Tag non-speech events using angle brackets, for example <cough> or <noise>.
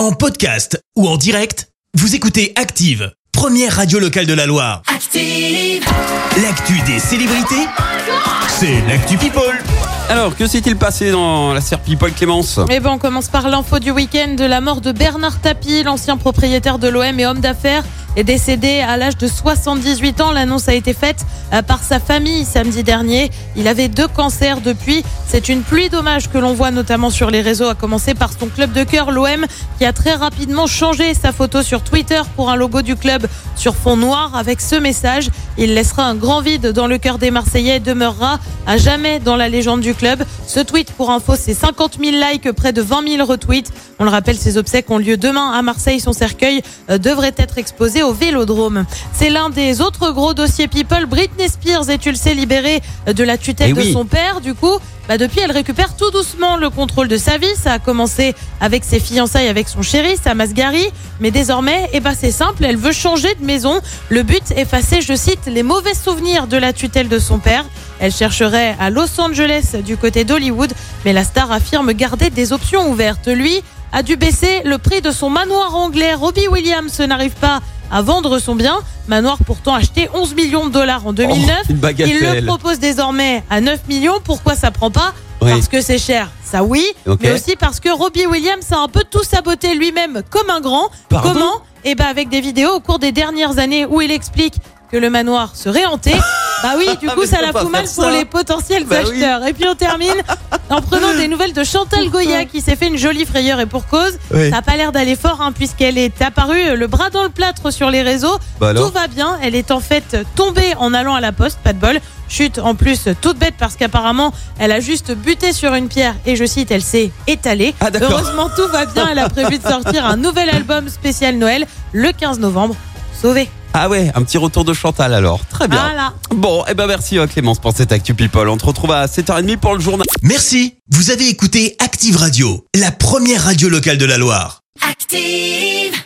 En podcast ou en direct, vous écoutez Active, première radio locale de la Loire. Active. L'actu des célébrités, c'est l'actu People. Alors, que s'est-il passé dans la serre People Clémence? Eh ben, on commence par l'info du week-end de la mort de Bernard Tapie, l'ancien propriétaire de l'OM et homme d'affaires, est décédé à l'âge de 78 ans. L'annonce a été faite euh, par sa famille samedi dernier. Il avait deux cancers depuis. C'est une pluie d'hommages que l'on voit notamment sur les réseaux, à commencer par son club de cœur, l'OM, qui a très rapidement changé sa photo sur Twitter pour un logo du club sur fond noir avec ce message. Il laissera un grand vide dans le cœur des Marseillais et demeurera à jamais dans la légende du club. Ce tweet, pour info, c'est 50 000 likes, près de 20 000 retweets. On le rappelle, ses obsèques ont lieu demain à Marseille. Son cercueil euh, devrait être exposé au Vélodrome. C'est l'un des autres gros dossiers People. Britney Spears est, tu le sais, libérée euh, de la tutelle Eh de oui. son père. Du coup, bah depuis, elle récupère tout doucement le contrôle de sa vie. Ça a commencé avec ses fiançailles avec son chéri, Samas Gary. Mais désormais, eh ben, c'est simple, elle veut changer de maison. Le but, effacer, je cite, les mauvais souvenirs de la tutelle de son père. Elle chercherait à Los Angeles, du côté d'Hollywood. Mais la star affirme garder des options ouvertes. Lui a dû baisser le prix de son manoir anglais. Robbie Williams n'arrive pas à vendre son bien. Manoir pourtant acheté 11 millions de dollars en 2009. Oh, une bagatelle. Il le propose désormais à 9 millions. Pourquoi ça prend pas Oui. Parce que c'est cher, ça oui, mais aussi parce que Robbie Williams a un peu tout saboté lui-même comme un grand. Pardon Comment Eh ben avec des vidéos au cours des dernières années où il explique que le manoir serait hanté. <laughs> bah oui, du coup Mais ça la fout mal pour les potentiels Bah oui. acheteurs. Et puis on termine <laughs> en prenant des nouvelles de Chantal Goya qui s'est fait une jolie frayeur et pour cause. Oui. Ça n'a pas l'air d'aller fort hein, puisqu'elle est apparue le bras dans le plâtre sur les réseaux. Bah Tout va bien. Elle est en fait tombée en allant à la poste, pas de bol. Chute en plus toute bête parce qu'apparemment elle a juste buté sur une pierre et je cite elle s'est étalée. Ah. Heureusement tout va bien. Elle a prévu de sortir un nouvel album spécial Noël le 15 novembre. Sauvé. Ah ouais, un petit retour de Chantal alors. Très bien. Voilà. Bon, eh ben merci euh, Clémence pour cette Actu People. On te retrouve à 7h30 pour le journal. Merci, vous avez écouté Active Radio, la première radio locale de la Loire. Active.